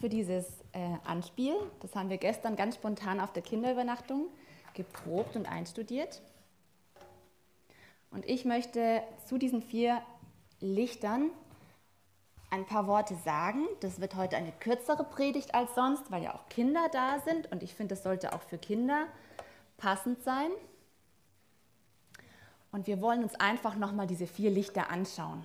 für dieses äh, Anspiel. Das haben wir gestern ganz spontan auf der Kinderübernachtung geprobt und einstudiert. Und ich möchte zu diesen vier Lichtern ein paar Worte sagen. Das wird heute eine kürzere Predigt als sonst, weil ja auch Kinder da sind und ich finde, das sollte auch für Kinder passend sein. Und wir wollen uns einfach nochmal diese vier Lichter anschauen.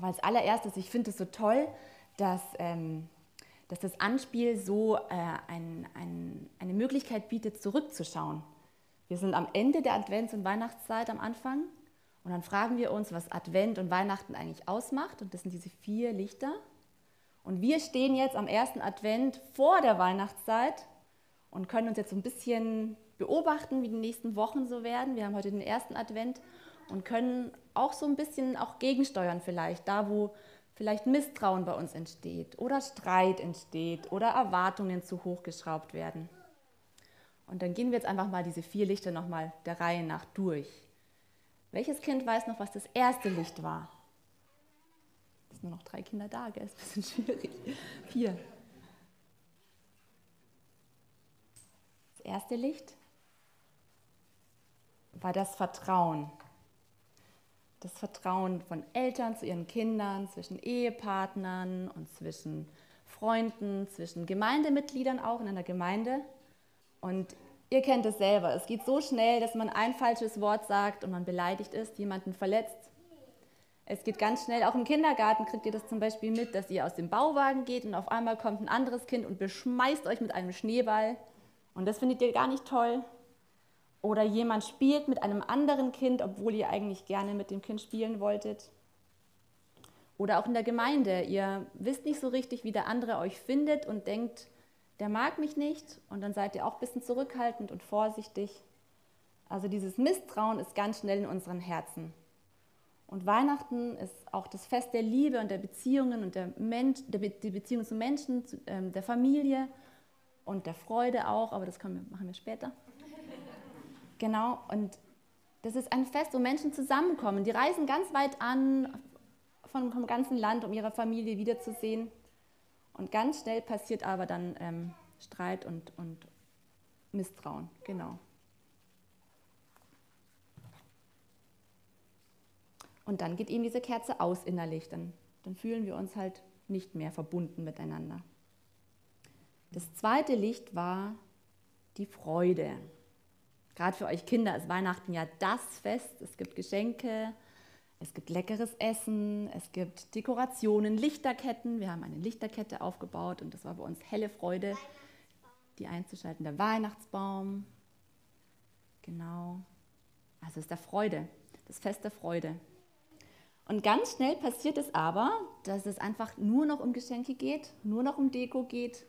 Aber als allererstes, ich finde es so toll, dass, ähm, dass das Anspiel so äh, ein, ein, eine Möglichkeit bietet, zurückzuschauen. Wir sind am Ende der Advents- und Weihnachtszeit am Anfang und dann fragen wir uns, was Advent und Weihnachten eigentlich ausmacht. Und das sind diese vier Lichter. Und wir stehen jetzt am ersten Advent vor der Weihnachtszeit und können uns jetzt so ein bisschen beobachten, wie die nächsten Wochen so werden. Wir haben heute den ersten Advent und können auch so ein bisschen auch gegensteuern vielleicht, da wo vielleicht Misstrauen bei uns entsteht oder Streit entsteht oder Erwartungen zu hoch geschraubt werden. Und dann gehen wir jetzt einfach mal diese vier Lichter nochmal der Reihe nach durch. Welches Kind weiß noch, was das erste Licht war? Es sind nur noch drei Kinder da, gell? Ist ein bisschen schwierig. Vier. Das erste Licht war das Vertrauen. Das Vertrauen von Eltern zu ihren Kindern, zwischen Ehepartnern und zwischen Freunden, zwischen Gemeindemitgliedern auch in einer Gemeinde. Und Ihr kennt es selber. Es geht so schnell, dass man ein falsches Wort sagt und man beleidigt ist, jemanden verletzt. Es geht ganz schnell, auch im Kindergarten kriegt ihr das zum Beispiel mit, dass ihr aus dem Bauwagen geht und auf einmal kommt ein anderes Kind und beschmeißt euch mit einem Schneeball. Und das findet ihr gar nicht toll. Oder jemand spielt mit einem anderen Kind, obwohl ihr eigentlich gerne mit dem Kind spielen wolltet. Oder auch in der Gemeinde. Ihr wisst nicht so richtig, wie der andere euch findet und denkt, der mag mich nicht und dann seid ihr auch ein bisschen zurückhaltend und vorsichtig. Also dieses Misstrauen ist ganz schnell in unseren Herzen. Und Weihnachten ist auch das Fest der Liebe und der Beziehungen und der, Mensch, der Be die Beziehung zu Menschen, zu, ähm, der Familie und der Freude auch, aber das wir, machen wir später. Genau, und das ist ein Fest, wo Menschen zusammenkommen. Die reisen ganz weit an vom, vom ganzen Land, um ihre Familie wiederzusehen. Und ganz schnell passiert aber dann ähm, Streit und, und Misstrauen. Genau. Und dann geht eben diese Kerze aus innerlich. Dann, dann fühlen wir uns halt nicht mehr verbunden miteinander. Das zweite Licht war die Freude. Gerade für euch Kinder ist Weihnachten ja das Fest. Es gibt Geschenke, es gibt leckeres Essen, es gibt Dekorationen, Lichterketten. Wir haben eine Lichterkette aufgebaut und das war bei uns helle Freude, die einzuschalten. Der Weihnachtsbaum, genau. Also es ist der Freude, das Fest der Freude. Und ganz schnell passiert es aber, dass es einfach nur noch um Geschenke geht, nur noch um Deko geht.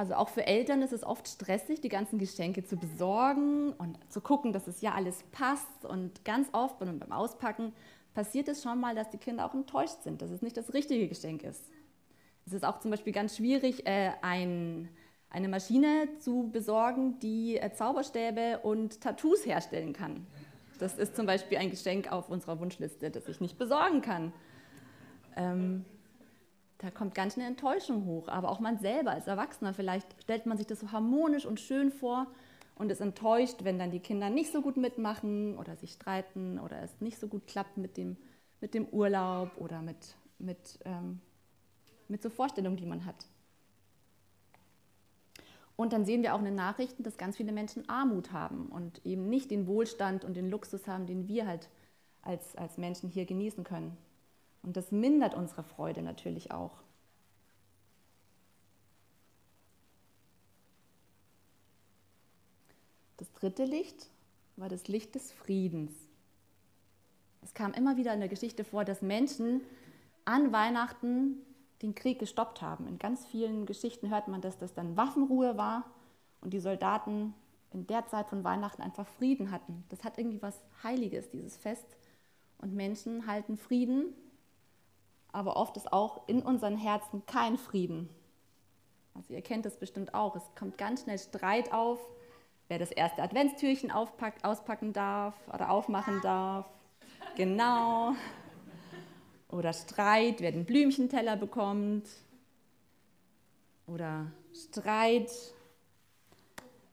Also auch für Eltern ist es oft stressig, die ganzen Geschenke zu besorgen und zu gucken, dass es ja alles passt. Und ganz oft beim Auspacken passiert es schon mal, dass die Kinder auch enttäuscht sind, dass es nicht das richtige Geschenk ist. Es ist auch zum Beispiel ganz schwierig, äh, ein, eine Maschine zu besorgen, die äh, Zauberstäbe und Tattoos herstellen kann. Das ist zum Beispiel ein Geschenk auf unserer Wunschliste, das ich nicht besorgen kann. Ähm, da kommt ganz eine Enttäuschung hoch. Aber auch man selber als Erwachsener, vielleicht stellt man sich das so harmonisch und schön vor und ist enttäuscht, wenn dann die Kinder nicht so gut mitmachen oder sich streiten oder es nicht so gut klappt mit dem, mit dem Urlaub oder mit, mit, ähm, mit so Vorstellungen, die man hat. Und dann sehen wir auch in den Nachrichten, dass ganz viele Menschen Armut haben und eben nicht den Wohlstand und den Luxus haben, den wir halt als, als Menschen hier genießen können. Und das mindert unsere Freude natürlich auch. Das dritte Licht war das Licht des Friedens. Es kam immer wieder in der Geschichte vor, dass Menschen an Weihnachten den Krieg gestoppt haben. In ganz vielen Geschichten hört man, dass das dann Waffenruhe war und die Soldaten in der Zeit von Weihnachten einfach Frieden hatten. Das hat irgendwie was Heiliges, dieses Fest. Und Menschen halten Frieden, aber oft ist auch in unseren Herzen kein Frieden. Also ihr kennt das bestimmt auch. Es kommt ganz schnell Streit auf wer das erste Adventstürchen auspacken darf oder aufmachen darf. Genau. Oder Streit, wer den Blümchenteller bekommt. Oder Streit,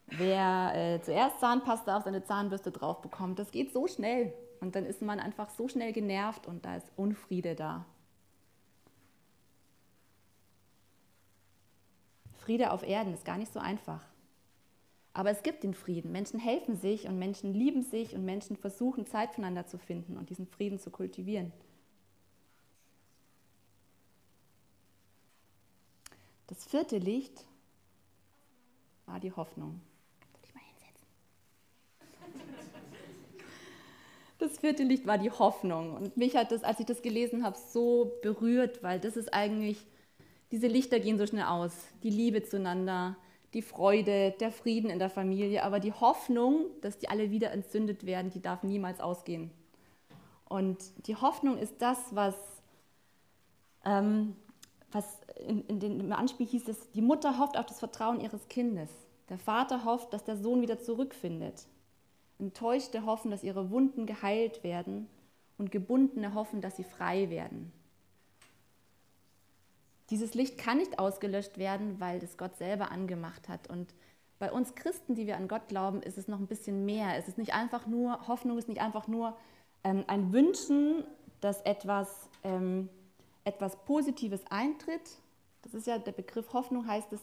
wer äh, zuerst Zahnpasta auf seine Zahnbürste drauf bekommt. Das geht so schnell. Und dann ist man einfach so schnell genervt und da ist Unfriede da. Friede auf Erden ist gar nicht so einfach. Aber es gibt den Frieden. Menschen helfen sich und Menschen lieben sich und Menschen versuchen Zeit füreinander zu finden und diesen Frieden zu kultivieren. Das vierte Licht war die Hoffnung. Das vierte Licht war die Hoffnung. Und mich hat das, als ich das gelesen habe, so berührt, weil das ist eigentlich, diese Lichter gehen so schnell aus. Die Liebe zueinander, die Freude, der Frieden in der Familie, aber die Hoffnung, dass die alle wieder entzündet werden, die darf niemals ausgehen. Und die Hoffnung ist das, was, ähm, was in, in den, im Anspiel hieß es, die Mutter hofft auf das Vertrauen ihres Kindes. Der Vater hofft, dass der Sohn wieder zurückfindet. Enttäuschte hoffen, dass ihre Wunden geheilt werden und Gebundene hoffen, dass sie frei werden. Dieses Licht kann nicht ausgelöscht werden, weil das Gott selber angemacht hat. Und bei uns Christen, die wir an Gott glauben, ist es noch ein bisschen mehr. Es ist nicht einfach nur, Hoffnung ist nicht einfach nur ähm, ein Wünschen, dass etwas, ähm, etwas Positives eintritt. Das ist ja der Begriff Hoffnung, heißt es,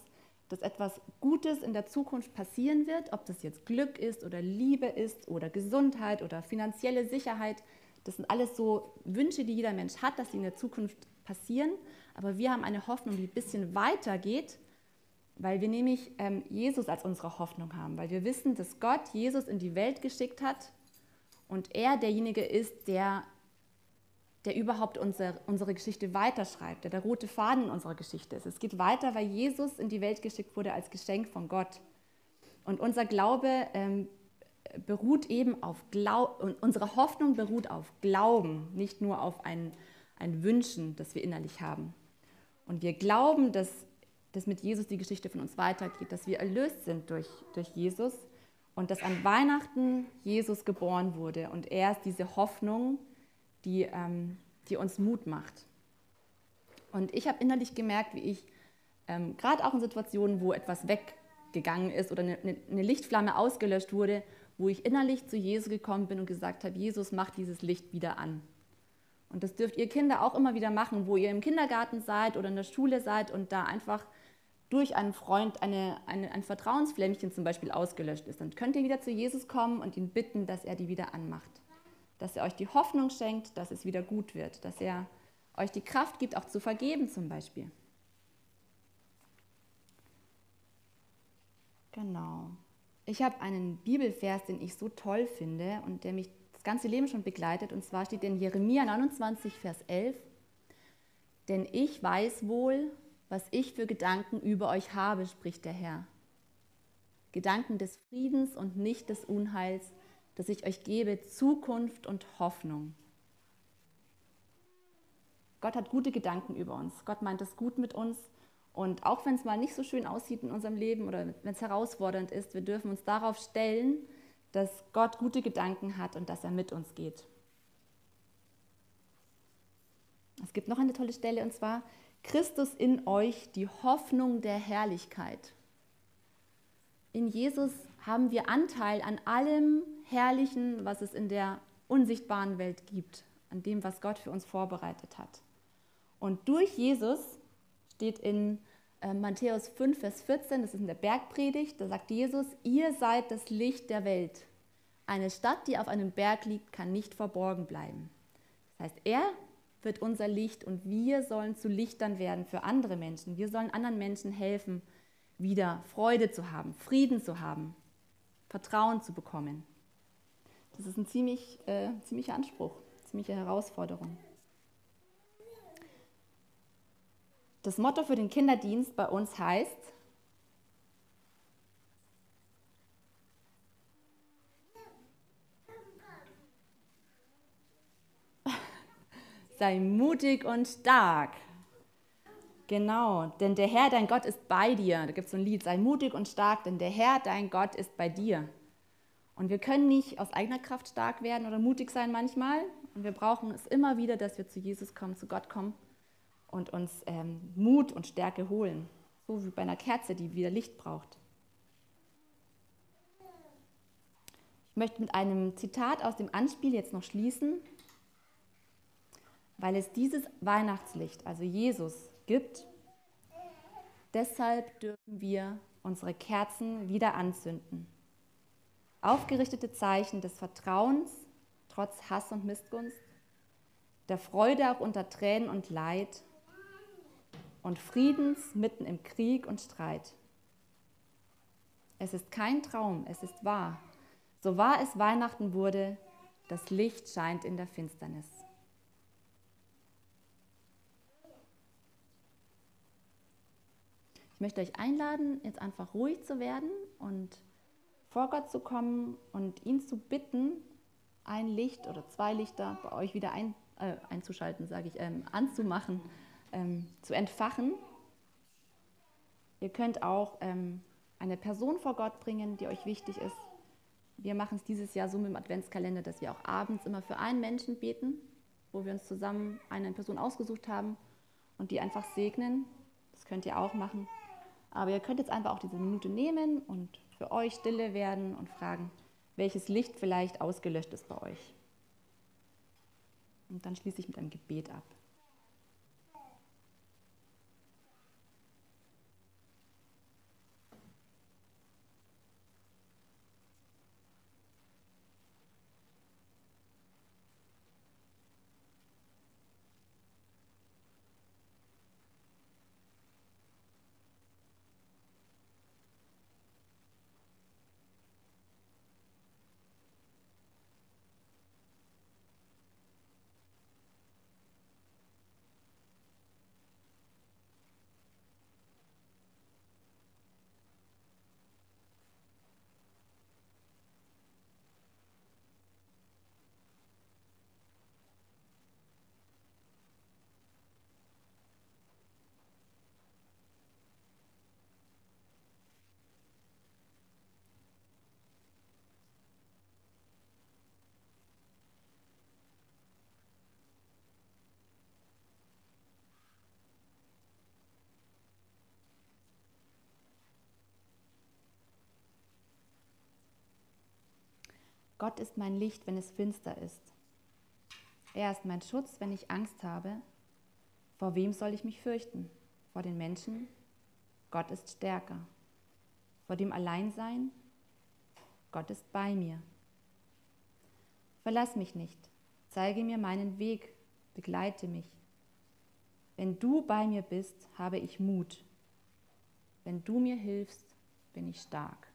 dass etwas Gutes in der Zukunft passieren wird, ob das jetzt Glück ist oder Liebe ist oder Gesundheit oder finanzielle Sicherheit. Das sind alles so Wünsche, die jeder Mensch hat, dass sie in der Zukunft passieren. Aber wir haben eine Hoffnung, die ein bisschen weiter geht, weil wir nämlich ähm, Jesus als unsere Hoffnung haben, weil wir wissen, dass Gott Jesus in die Welt geschickt hat und er derjenige ist, der, der überhaupt unsere, unsere Geschichte weiterschreibt, der der rote Faden in unserer Geschichte ist. Es geht weiter, weil Jesus in die Welt geschickt wurde als Geschenk von Gott. Und unser Glaube ähm, beruht eben auf Glauben, unsere Hoffnung beruht auf Glauben, nicht nur auf ein, ein Wünschen, das wir innerlich haben. Und wir glauben, dass, dass mit Jesus die Geschichte von uns weitergeht, dass wir erlöst sind durch, durch Jesus und dass an Weihnachten Jesus geboren wurde. Und er ist diese Hoffnung, die, ähm, die uns Mut macht. Und ich habe innerlich gemerkt, wie ich ähm, gerade auch in Situationen, wo etwas weggegangen ist oder eine, eine Lichtflamme ausgelöscht wurde, wo ich innerlich zu Jesus gekommen bin und gesagt habe, Jesus, mach dieses Licht wieder an. Und das dürft ihr Kinder auch immer wieder machen, wo ihr im Kindergarten seid oder in der Schule seid und da einfach durch einen Freund eine, eine, ein Vertrauensflämmchen zum Beispiel ausgelöscht ist. Dann könnt ihr wieder zu Jesus kommen und ihn bitten, dass er die wieder anmacht. Dass er euch die Hoffnung schenkt, dass es wieder gut wird. Dass er euch die Kraft gibt, auch zu vergeben zum Beispiel. Genau. Ich habe einen Bibelvers, den ich so toll finde und der mich ganze Leben schon begleitet. Und zwar steht in Jeremia 29, Vers 11, denn ich weiß wohl, was ich für Gedanken über euch habe, spricht der Herr. Gedanken des Friedens und nicht des Unheils, dass ich euch gebe Zukunft und Hoffnung. Gott hat gute Gedanken über uns. Gott meint es gut mit uns. Und auch wenn es mal nicht so schön aussieht in unserem Leben oder wenn es herausfordernd ist, wir dürfen uns darauf stellen, dass Gott gute Gedanken hat und dass er mit uns geht. Es gibt noch eine tolle Stelle und zwar Christus in euch, die Hoffnung der Herrlichkeit. In Jesus haben wir Anteil an allem Herrlichen, was es in der unsichtbaren Welt gibt, an dem, was Gott für uns vorbereitet hat. Und durch Jesus steht in Matthäus 5, Vers 14, das ist in der Bergpredigt, da sagt Jesus, ihr seid das Licht der Welt. Eine Stadt, die auf einem Berg liegt, kann nicht verborgen bleiben. Das heißt, er wird unser Licht und wir sollen zu Lichtern werden für andere Menschen. Wir sollen anderen Menschen helfen, wieder Freude zu haben, Frieden zu haben, Vertrauen zu bekommen. Das ist ein ziemlich, äh, ziemlicher Anspruch, ziemliche Herausforderung. Das Motto für den Kinderdienst bei uns heißt, sei mutig und stark. Genau, denn der Herr, dein Gott, ist bei dir. Da gibt es so ein Lied, sei mutig und stark, denn der Herr, dein Gott, ist bei dir. Und wir können nicht aus eigener Kraft stark werden oder mutig sein manchmal, Und wir brauchen es immer wieder, dass wir zu Jesus kommen, zu Gott kommen und uns ähm, Mut und Stärke holen. So wie bei einer Kerze, die wieder Licht braucht. Ich möchte mit einem Zitat aus dem Anspiel jetzt noch schließen, weil es dieses Weihnachtslicht, also Jesus, gibt. Deshalb dürfen wir unsere Kerzen wieder anzünden. Aufgerichtete Zeichen des Vertrauens trotz Hass und Missgunst, der Freude auch unter Tränen und Leid und Friedens mitten im Krieg und Streit. Es ist kein Traum, es ist wahr. So wahr es Weihnachten wurde, das Licht scheint in der Finsternis. Ich möchte euch einladen, jetzt einfach ruhig zu werden und vor Gott zu kommen und ihn zu bitten, ein Licht oder zwei Lichter bei euch wieder ein, äh, einzuschalten, sage ich, ähm, anzumachen, ähm, zu entfachen. Ihr könnt auch ähm, eine Person vor Gott bringen, die euch wichtig ist. Wir machen es dieses Jahr so mit dem Adventskalender, dass wir auch abends immer für einen Menschen beten, wo wir uns zusammen eine Person ausgesucht haben und die einfach segnen. Das könnt ihr auch machen. Aber ihr könnt jetzt einfach auch diese Minute nehmen und für euch stille werden und fragen, welches Licht vielleicht ausgelöscht ist bei euch. Und dann schließe ich mit einem Gebet ab. Gott ist mein Licht, wenn es finster ist. Er ist mein Schutz, wenn ich Angst habe. Vor wem soll ich mich fürchten? Vor den Menschen? Gott ist stärker. Vor dem Alleinsein? Gott ist bei mir. Verlass mich nicht. Zeige mir meinen Weg. Begleite mich. Wenn du bei mir bist, habe ich Mut. Wenn du mir hilfst, bin ich stark.